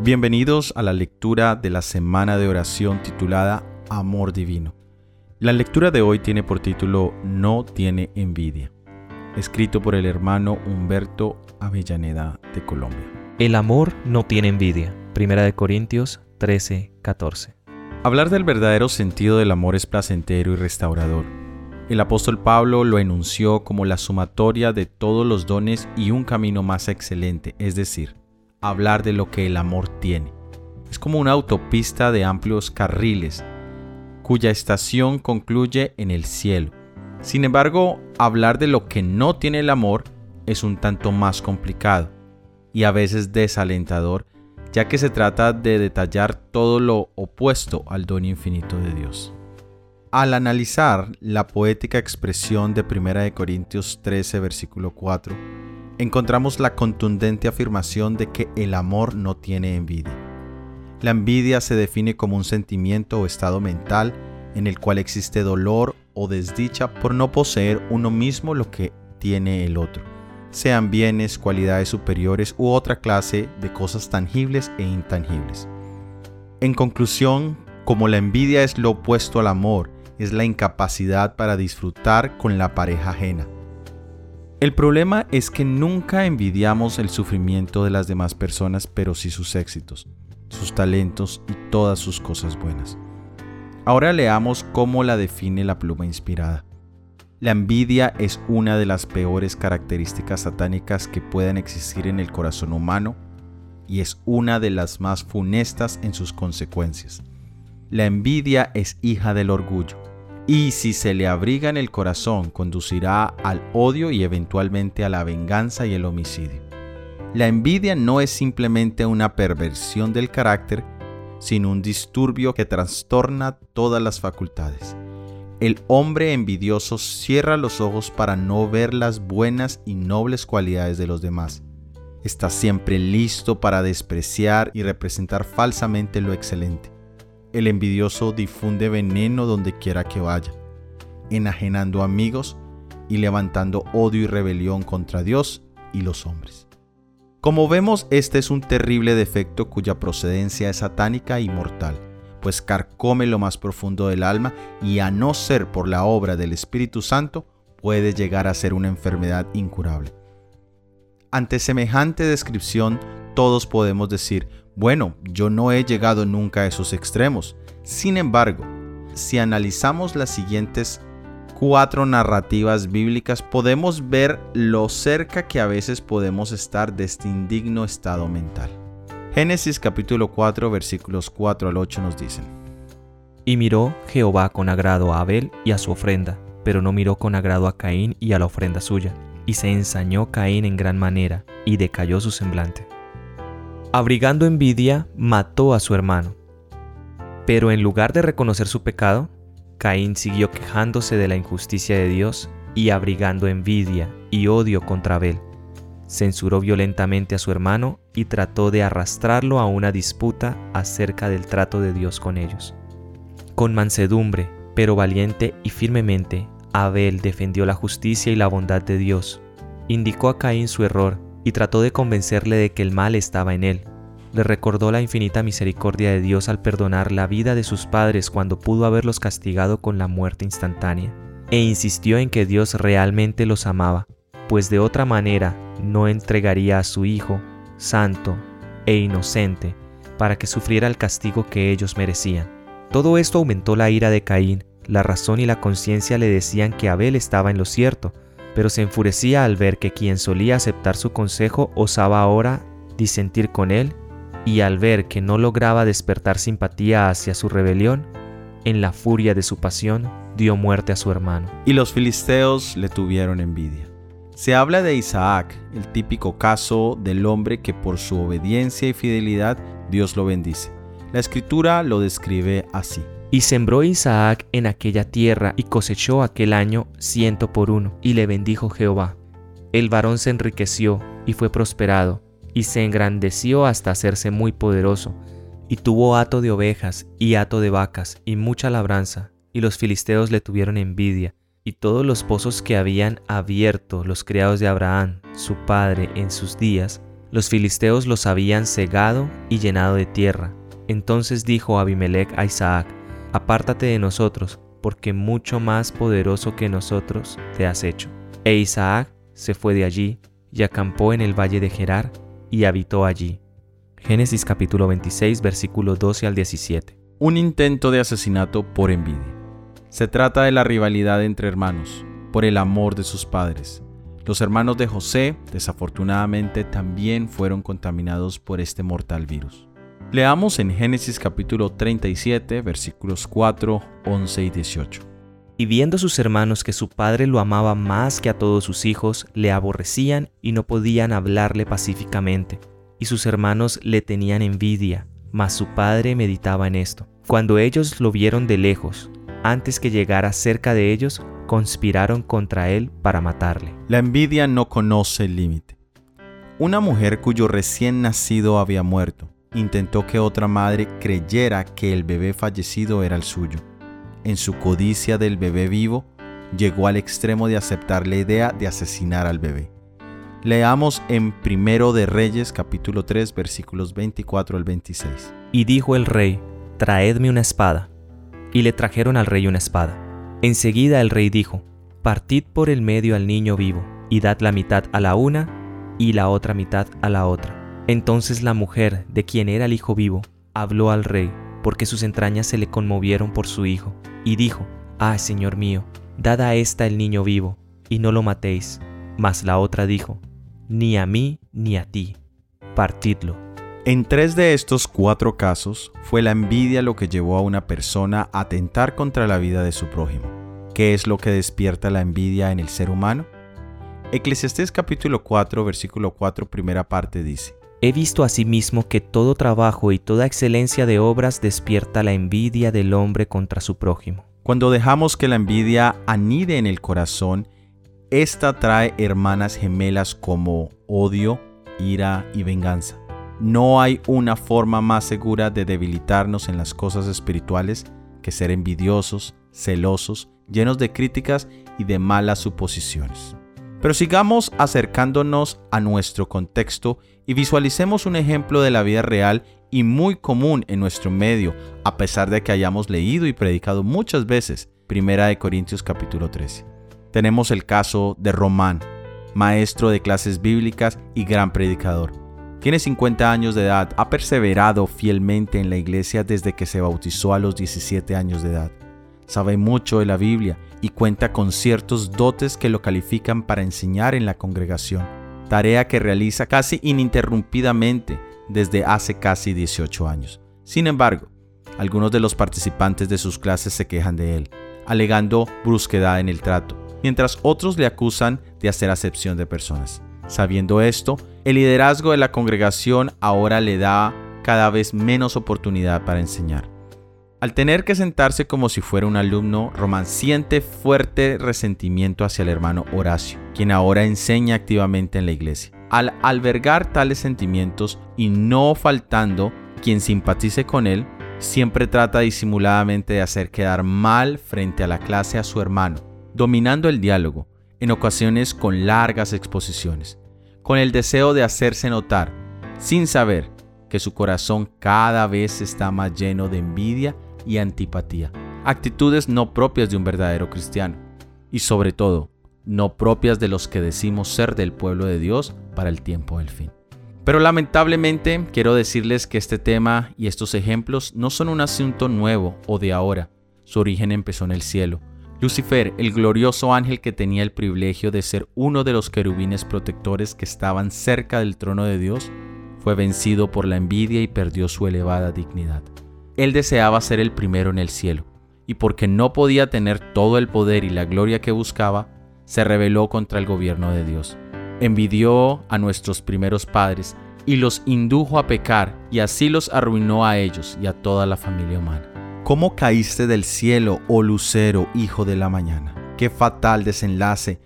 Bienvenidos a la lectura de la semana de oración titulada Amor Divino. La lectura de hoy tiene por título No tiene envidia, escrito por el hermano Humberto Avellaneda de Colombia. El amor no tiene envidia. Primera de Corintios 13, 14. Hablar del verdadero sentido del amor es placentero y restaurador. El apóstol Pablo lo enunció como la sumatoria de todos los dones y un camino más excelente, es decir, hablar de lo que el amor tiene. Es como una autopista de amplios carriles, cuya estación concluye en el cielo. Sin embargo, hablar de lo que no tiene el amor es un tanto más complicado y a veces desalentador, ya que se trata de detallar todo lo opuesto al don infinito de Dios. Al analizar la poética expresión de 1 Corintios 13, versículo 4, encontramos la contundente afirmación de que el amor no tiene envidia. La envidia se define como un sentimiento o estado mental en el cual existe dolor o desdicha por no poseer uno mismo lo que tiene el otro, sean bienes, cualidades superiores u otra clase de cosas tangibles e intangibles. En conclusión, como la envidia es lo opuesto al amor, es la incapacidad para disfrutar con la pareja ajena el problema es que nunca envidiamos el sufrimiento de las demás personas, pero sí sus éxitos, sus talentos y todas sus cosas buenas. Ahora leamos cómo la define la pluma inspirada. La envidia es una de las peores características satánicas que puedan existir en el corazón humano y es una de las más funestas en sus consecuencias. La envidia es hija del orgullo y si se le abriga en el corazón conducirá al odio y eventualmente a la venganza y el homicidio. La envidia no es simplemente una perversión del carácter, sino un disturbio que trastorna todas las facultades. El hombre envidioso cierra los ojos para no ver las buenas y nobles cualidades de los demás. Está siempre listo para despreciar y representar falsamente lo excelente el envidioso difunde veneno donde quiera que vaya, enajenando amigos y levantando odio y rebelión contra Dios y los hombres. Como vemos, este es un terrible defecto cuya procedencia es satánica y mortal, pues carcome lo más profundo del alma y a no ser por la obra del Espíritu Santo, puede llegar a ser una enfermedad incurable. Ante semejante descripción, todos podemos decir, bueno, yo no he llegado nunca a esos extremos. Sin embargo, si analizamos las siguientes cuatro narrativas bíblicas, podemos ver lo cerca que a veces podemos estar de este indigno estado mental. Génesis capítulo 4 versículos 4 al 8 nos dicen. Y miró Jehová con agrado a Abel y a su ofrenda, pero no miró con agrado a Caín y a la ofrenda suya. Y se ensañó Caín en gran manera, y decayó su semblante abrigando envidia, mató a su hermano. Pero en lugar de reconocer su pecado, Caín siguió quejándose de la injusticia de Dios y abrigando envidia y odio contra Abel. Censuró violentamente a su hermano y trató de arrastrarlo a una disputa acerca del trato de Dios con ellos. Con mansedumbre, pero valiente y firmemente, Abel defendió la justicia y la bondad de Dios. Indicó a Caín su error y trató de convencerle de que el mal estaba en él. Le recordó la infinita misericordia de Dios al perdonar la vida de sus padres cuando pudo haberlos castigado con la muerte instantánea, e insistió en que Dios realmente los amaba, pues de otra manera no entregaría a su Hijo, santo e inocente, para que sufriera el castigo que ellos merecían. Todo esto aumentó la ira de Caín, la razón y la conciencia le decían que Abel estaba en lo cierto, pero se enfurecía al ver que quien solía aceptar su consejo osaba ahora disentir con él, y al ver que no lograba despertar simpatía hacia su rebelión, en la furia de su pasión dio muerte a su hermano. Y los filisteos le tuvieron envidia. Se habla de Isaac, el típico caso del hombre que por su obediencia y fidelidad Dios lo bendice. La escritura lo describe así. Y sembró Isaac en aquella tierra y cosechó aquel año ciento por uno, y le bendijo Jehová. El varón se enriqueció y fue prosperado, y se engrandeció hasta hacerse muy poderoso, y tuvo hato de ovejas y hato de vacas y mucha labranza, y los filisteos le tuvieron envidia, y todos los pozos que habían abierto los criados de Abraham, su padre, en sus días, Los filisteos los habían cegado y llenado de tierra. Entonces dijo Abimelech a Isaac, Apártate de nosotros, porque mucho más poderoso que nosotros te has hecho. E Isaac se fue de allí y acampó en el valle de Gerar y habitó allí. Génesis capítulo 26 versículo 12 al 17. Un intento de asesinato por envidia. Se trata de la rivalidad entre hermanos, por el amor de sus padres. Los hermanos de José, desafortunadamente, también fueron contaminados por este mortal virus. Leamos en Génesis capítulo 37, versículos 4, 11 y 18. Y viendo sus hermanos que su padre lo amaba más que a todos sus hijos, le aborrecían y no podían hablarle pacíficamente. Y sus hermanos le tenían envidia, mas su padre meditaba en esto. Cuando ellos lo vieron de lejos, antes que llegara cerca de ellos, conspiraron contra él para matarle. La envidia no conoce límite. Una mujer cuyo recién nacido había muerto intentó que otra madre creyera que el bebé fallecido era el suyo. En su codicia del bebé vivo, llegó al extremo de aceptar la idea de asesinar al bebé. Leamos en Primero de Reyes capítulo 3 versículos 24 al 26. Y dijo el rey, traedme una espada. Y le trajeron al rey una espada. Enseguida el rey dijo, Partid por el medio al niño vivo, y dad la mitad a la una y la otra mitad a la otra. Entonces la mujer, de quien era el hijo vivo, habló al rey, porque sus entrañas se le conmovieron por su hijo, y dijo, Ah, Señor mío, dad a esta el niño vivo, y no lo matéis. Mas la otra dijo, Ni a mí ni a ti, partidlo. En tres de estos cuatro casos fue la envidia lo que llevó a una persona a atentar contra la vida de su prójimo. ¿Qué es lo que despierta la envidia en el ser humano? Eclesiastés capítulo 4 versículo 4 primera parte dice, He visto asimismo que todo trabajo y toda excelencia de obras despierta la envidia del hombre contra su prójimo. Cuando dejamos que la envidia anide en el corazón, esta trae hermanas gemelas como odio, ira y venganza. No hay una forma más segura de debilitarnos en las cosas espirituales que ser envidiosos, celosos, llenos de críticas y de malas suposiciones. Pero sigamos acercándonos a nuestro contexto y visualicemos un ejemplo de la vida real y muy común en nuestro medio, a pesar de que hayamos leído y predicado muchas veces Primera de Corintios capítulo 13. Tenemos el caso de Román, maestro de clases bíblicas y gran predicador tiene 50 años de edad, ha perseverado fielmente en la iglesia desde que se bautizó a los 17 años de edad. Sabe mucho de la Biblia y cuenta con ciertos dotes que lo califican para enseñar en la congregación, tarea que realiza casi ininterrumpidamente desde hace casi 18 años. Sin embargo, algunos de los participantes de sus clases se quejan de él, alegando brusquedad en el trato, mientras otros le acusan de hacer acepción de personas. Sabiendo esto, el liderazgo de la congregación ahora le da cada vez menos oportunidad para enseñar. Al tener que sentarse como si fuera un alumno, Román siente fuerte resentimiento hacia el hermano Horacio, quien ahora enseña activamente en la iglesia. Al albergar tales sentimientos y no faltando quien simpatice con él, siempre trata disimuladamente de hacer quedar mal frente a la clase a su hermano, dominando el diálogo, en ocasiones con largas exposiciones, con el deseo de hacerse notar, sin saber que su corazón cada vez está más lleno de envidia y antipatía, actitudes no propias de un verdadero cristiano, y sobre todo, no propias de los que decimos ser del pueblo de Dios para el tiempo del fin. Pero lamentablemente quiero decirles que este tema y estos ejemplos no son un asunto nuevo o de ahora, su origen empezó en el cielo, Lucifer, el glorioso ángel que tenía el privilegio de ser uno de los querubines protectores que estaban cerca del trono de Dios, fue vencido por la envidia y perdió su elevada dignidad. Él deseaba ser el primero en el cielo, y porque no podía tener todo el poder y la gloria que buscaba, se rebeló contra el gobierno de Dios. Envidió a nuestros primeros padres y los indujo a pecar, y así los arruinó a ellos y a toda la familia humana. ¿Cómo caíste del cielo, oh lucero, hijo de la mañana? Qué fatal desenlace.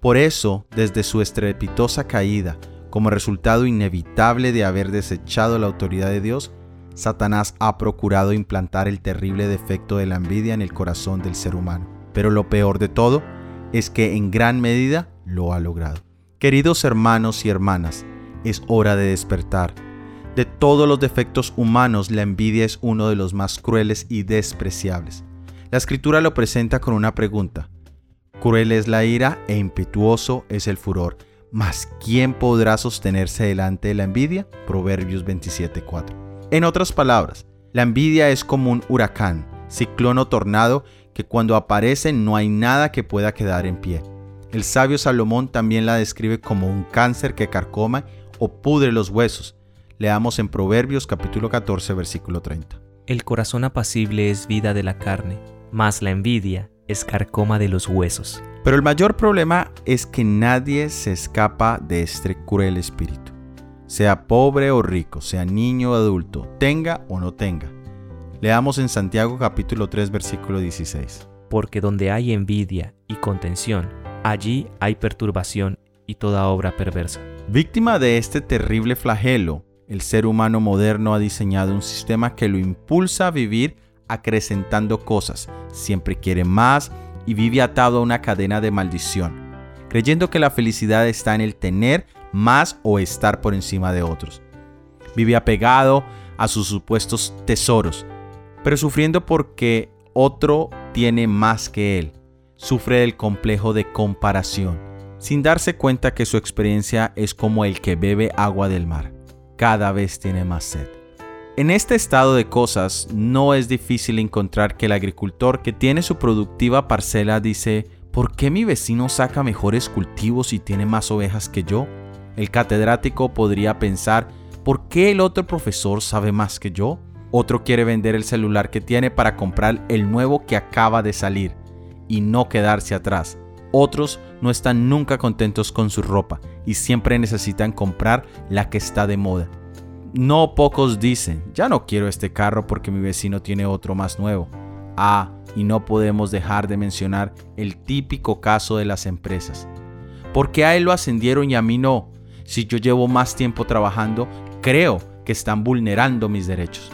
Por eso, desde su estrepitosa caída, como resultado inevitable de haber desechado la autoridad de Dios, Satanás ha procurado implantar el terrible defecto de la envidia en el corazón del ser humano. Pero lo peor de todo es que en gran medida lo ha logrado. Queridos hermanos y hermanas, es hora de despertar. De todos los defectos humanos, la envidia es uno de los más crueles y despreciables. La escritura lo presenta con una pregunta. Cruel es la ira e impetuoso es el furor. Mas ¿quién podrá sostenerse delante de la envidia? Proverbios 27:4. En otras palabras, la envidia es como un huracán, ciclón o tornado que cuando aparece no hay nada que pueda quedar en pie. El sabio Salomón también la describe como un cáncer que carcoma o pudre los huesos. Leamos en Proverbios capítulo 14 versículo 30. El corazón apacible es vida de la carne, mas la envidia es carcoma de los huesos. Pero el mayor problema es que nadie se escapa de este cruel espíritu. Sea pobre o rico, sea niño o adulto, tenga o no tenga. Leamos en Santiago capítulo 3 versículo 16. Porque donde hay envidia y contención, allí hay perturbación y toda obra perversa. Víctima de este terrible flagelo, el ser humano moderno ha diseñado un sistema que lo impulsa a vivir acrecentando cosas, siempre quiere más y vive atado a una cadena de maldición, creyendo que la felicidad está en el tener más o estar por encima de otros. Vive apegado a sus supuestos tesoros, pero sufriendo porque otro tiene más que él. Sufre del complejo de comparación, sin darse cuenta que su experiencia es como el que bebe agua del mar. Cada vez tiene más sed. En este estado de cosas, no es difícil encontrar que el agricultor que tiene su productiva parcela dice, ¿por qué mi vecino saca mejores cultivos y tiene más ovejas que yo? El catedrático podría pensar, ¿por qué el otro profesor sabe más que yo? Otro quiere vender el celular que tiene para comprar el nuevo que acaba de salir y no quedarse atrás. Otros no están nunca contentos con su ropa y siempre necesitan comprar la que está de moda. No pocos dicen, ya no quiero este carro porque mi vecino tiene otro más nuevo. Ah, y no podemos dejar de mencionar el típico caso de las empresas. ¿Por qué a él lo ascendieron y a mí no? Si yo llevo más tiempo trabajando, creo que están vulnerando mis derechos.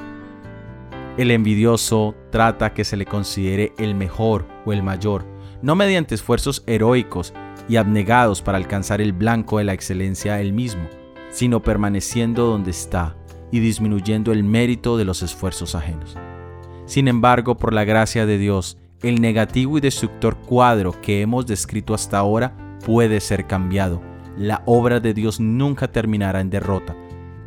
El envidioso trata que se le considere el mejor o el mayor, no mediante esfuerzos heroicos y abnegados para alcanzar el blanco de la excelencia él mismo, sino permaneciendo donde está y disminuyendo el mérito de los esfuerzos ajenos. Sin embargo, por la gracia de Dios, el negativo y destructor cuadro que hemos descrito hasta ahora puede ser cambiado. La obra de Dios nunca terminará en derrota,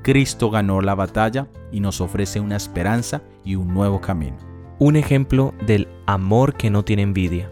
Cristo ganó la batalla y nos ofrece una esperanza y un nuevo camino. Un ejemplo del amor que no tiene envidia.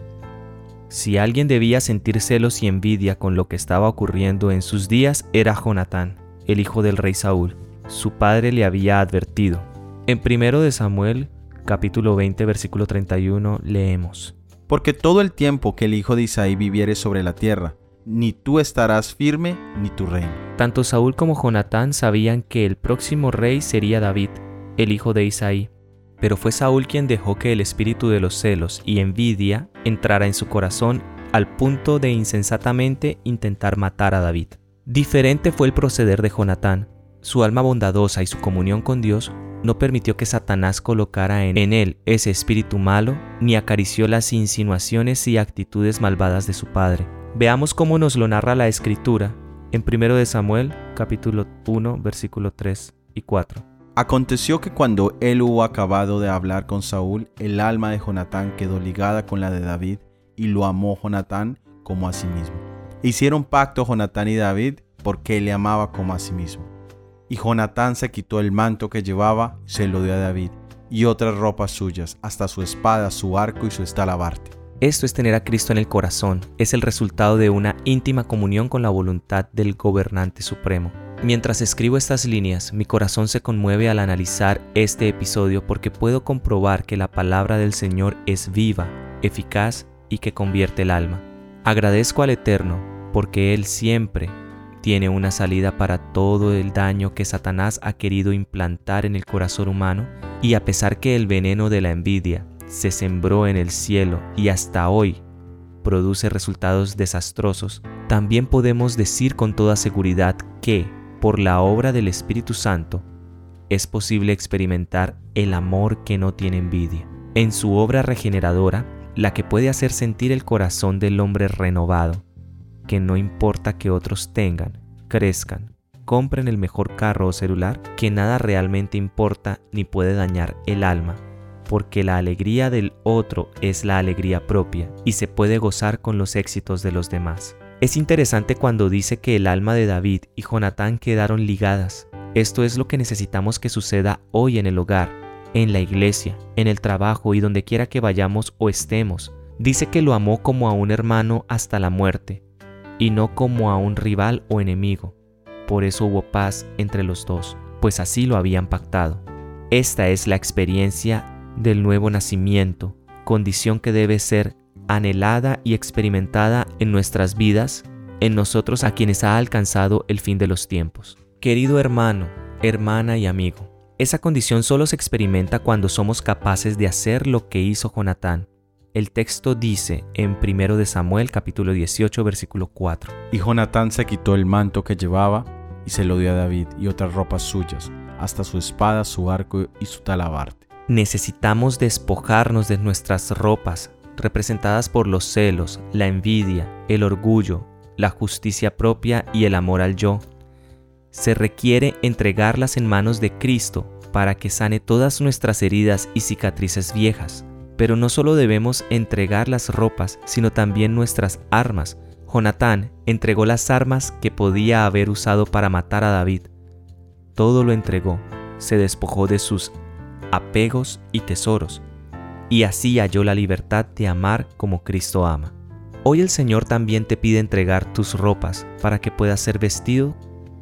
Si alguien debía sentir celos y envidia con lo que estaba ocurriendo en sus días era Jonatán, el hijo del rey Saúl. Su padre le había advertido. En 1 de Samuel, capítulo 20, versículo 31, leemos. Porque todo el tiempo que el hijo de Isaí viviere sobre la tierra, ni tú estarás firme, ni tu reino. Tanto Saúl como Jonatán sabían que el próximo rey sería David, el hijo de Isaí. Pero fue Saúl quien dejó que el espíritu de los celos y envidia entrara en su corazón al punto de insensatamente intentar matar a David. Diferente fue el proceder de Jonatán. Su alma bondadosa y su comunión con Dios no permitió que Satanás colocara en, en, él ese espíritu malo, ni acarició las insinuaciones y actitudes malvadas de su padre. Veamos cómo nos lo narra la escritura en 1 de Samuel capítulo 1 versículo 3 y 4. Aconteció que cuando él hubo acabado de hablar con Saúl, el alma de Jonatán quedó ligada con la de David y lo amó Jonatán como a sí mismo. Hicieron pacto Jonatán y David porque él le amaba como a sí mismo. Y Jonatán se quitó el manto que llevaba, se lo dio a David, y otras ropas suyas, hasta su espada, su arco y su estalabarte. Esto es tener a Cristo en el corazón, es el resultado de una íntima comunión con la voluntad del gobernante supremo. Mientras escribo estas líneas, mi corazón se conmueve al analizar este episodio porque puedo comprobar que la palabra del Señor es viva, eficaz y que convierte el alma. Agradezco al Eterno porque Él siempre tiene una salida para todo el daño que Satanás ha querido implantar en el corazón humano y a pesar que el veneno de la envidia, se sembró en el cielo y hasta hoy produce resultados desastrosos, también podemos decir con toda seguridad que, por la obra del Espíritu Santo, es posible experimentar el amor que no tiene envidia. En su obra regeneradora, la que puede hacer sentir el corazón del hombre renovado, que no importa que otros tengan, crezcan compren el mejor carro o celular, que nada realmente importa ni puede dañar el alma, porque la alegría del otro es la alegría propia y se puede gozar con los éxitos de los demás. Es interesante cuando dice que el alma de David y Jonatán quedaron ligadas. Esto es lo que necesitamos que suceda hoy en el hogar, en la iglesia, en el trabajo y donde quiera que vayamos o estemos. Dice que lo amó como a un hermano hasta la muerte, y no como a un rival o enemigo. Por eso hubo paz entre los dos, pues así lo habían pactado. Esta es la experiencia del nuevo nacimiento, condición que debe ser anhelada y experimentada en nuestras vidas, en nosotros a quienes ha alcanzado el fin de los tiempos. Querido hermano, hermana y amigo, esa condición solo se experimenta cuando somos capaces de hacer lo que hizo Jonatán. El texto dice en 1 de Samuel capítulo 18 versículo 4. Y Jonatán se quitó el manto que llevaba y se lo dio a David y otras ropas suyas, hasta su espada, su arco y su talabarte. Necesitamos despojarnos de nuestras ropas, representadas por los celos, la envidia, el orgullo, la justicia propia y el amor al yo. Se requiere entregarlas en manos de Cristo para que sane todas nuestras heridas y cicatrices viejas. Pero no solo debemos entregar las ropas, sino también nuestras armas. Jonatán entregó las armas que podía haber usado para matar a David. Todo lo entregó, se despojó de sus apegos y tesoros, y así halló la libertad de amar como Cristo ama. Hoy el Señor también te pide entregar tus ropas para que puedas ser vestido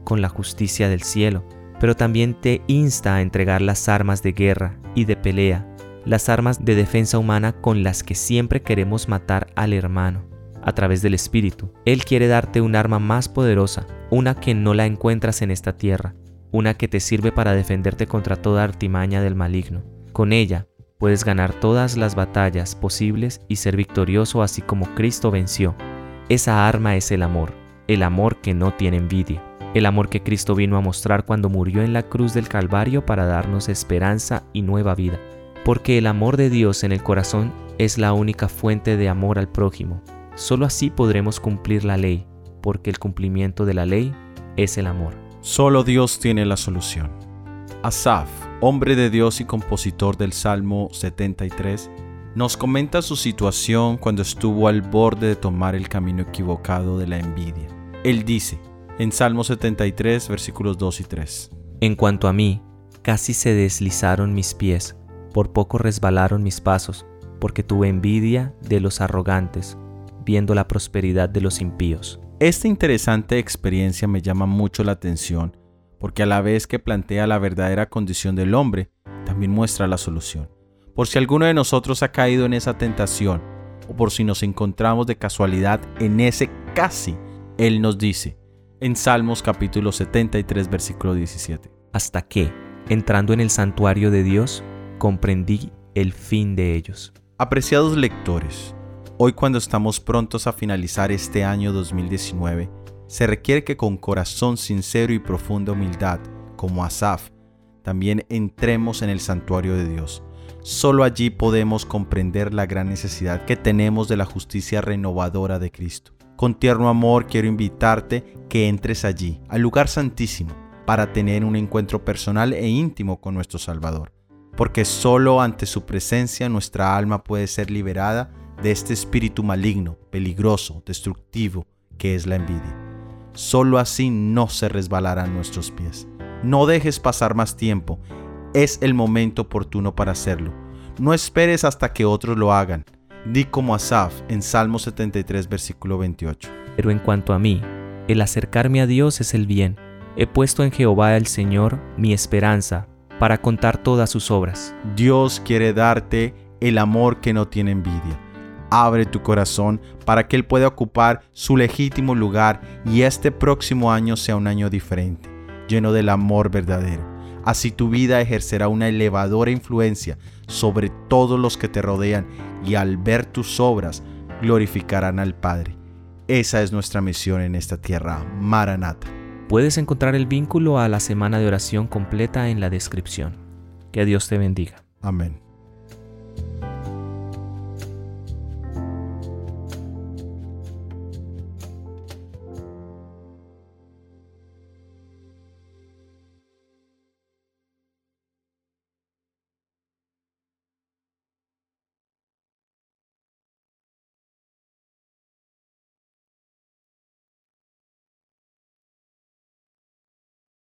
con la justicia del cielo, pero también te insta a entregar las armas de guerra y de pelea, las armas de defensa humana con las que siempre queremos matar al hermano. A través del Espíritu, Él quiere darte un arma más poderosa, una que no la encuentras en esta tierra, una que te sirve para defenderte contra toda artimaña del maligno. Con ella Puedes ganar todas las batallas posibles y ser victorioso así como Cristo venció. Esa arma es el amor, el amor que no tiene envidia, el amor que Cristo vino a mostrar cuando murió en la cruz del Calvario para darnos esperanza y nueva vida. Porque el amor de Dios en el corazón es la única fuente de amor al prójimo. Solo así podremos cumplir la ley, porque el cumplimiento de la ley es el amor. Solo Dios tiene la solución. Asaf hombre de Dios y compositor del Salmo 73, nos comenta su situación cuando estuvo al borde de tomar el camino equivocado de la envidia. Él dice, en Salmo 73, versículos 2 y 3, En cuanto a mí, casi se deslizaron mis pies, por poco resbalaron mis pasos, porque tuve envidia de los arrogantes, viendo la prosperidad de los impíos. Esta interesante experiencia me llama mucho la atención porque a la vez que plantea la verdadera condición del hombre, también muestra la solución. Por si alguno de nosotros ha caído en esa tentación, o por si nos encontramos de casualidad en ese casi, Él nos dice, en Salmos capítulo 73, versículo 17. Hasta que, entrando en el santuario de Dios, comprendí el fin de ellos. Apreciados lectores, hoy cuando estamos prontos a finalizar este año 2019, se requiere que con corazón sincero y profunda humildad, como Asaf, también entremos en el santuario de Dios. Solo allí podemos comprender la gran necesidad que tenemos de la justicia renovadora de Cristo. Con tierno amor quiero invitarte que entres allí, al lugar santísimo, para tener un encuentro personal e íntimo con nuestro Salvador. Porque solo ante su presencia nuestra alma puede ser liberada de este espíritu maligno, peligroso, destructivo, que es la envidia. Solo así no se resbalarán nuestros pies. No dejes pasar más tiempo. Es el momento oportuno para hacerlo. No esperes hasta que otros lo hagan. Di como Asaf en Salmo 73, versículo 28. Pero en cuanto a mí, el acercarme a Dios es el bien. He puesto en Jehová el Señor mi esperanza para contar todas sus obras. Dios quiere darte el amor que no tiene envidia abre tu corazón para que Él pueda ocupar su legítimo lugar y este próximo año sea un año diferente, lleno del amor verdadero. Así tu vida ejercerá una elevadora influencia sobre todos los que te rodean y al ver tus obras glorificarán al Padre. Esa es nuestra misión en esta tierra, Maranata. Puedes encontrar el vínculo a la semana de oración completa en la descripción. Que Dios te bendiga. Amén.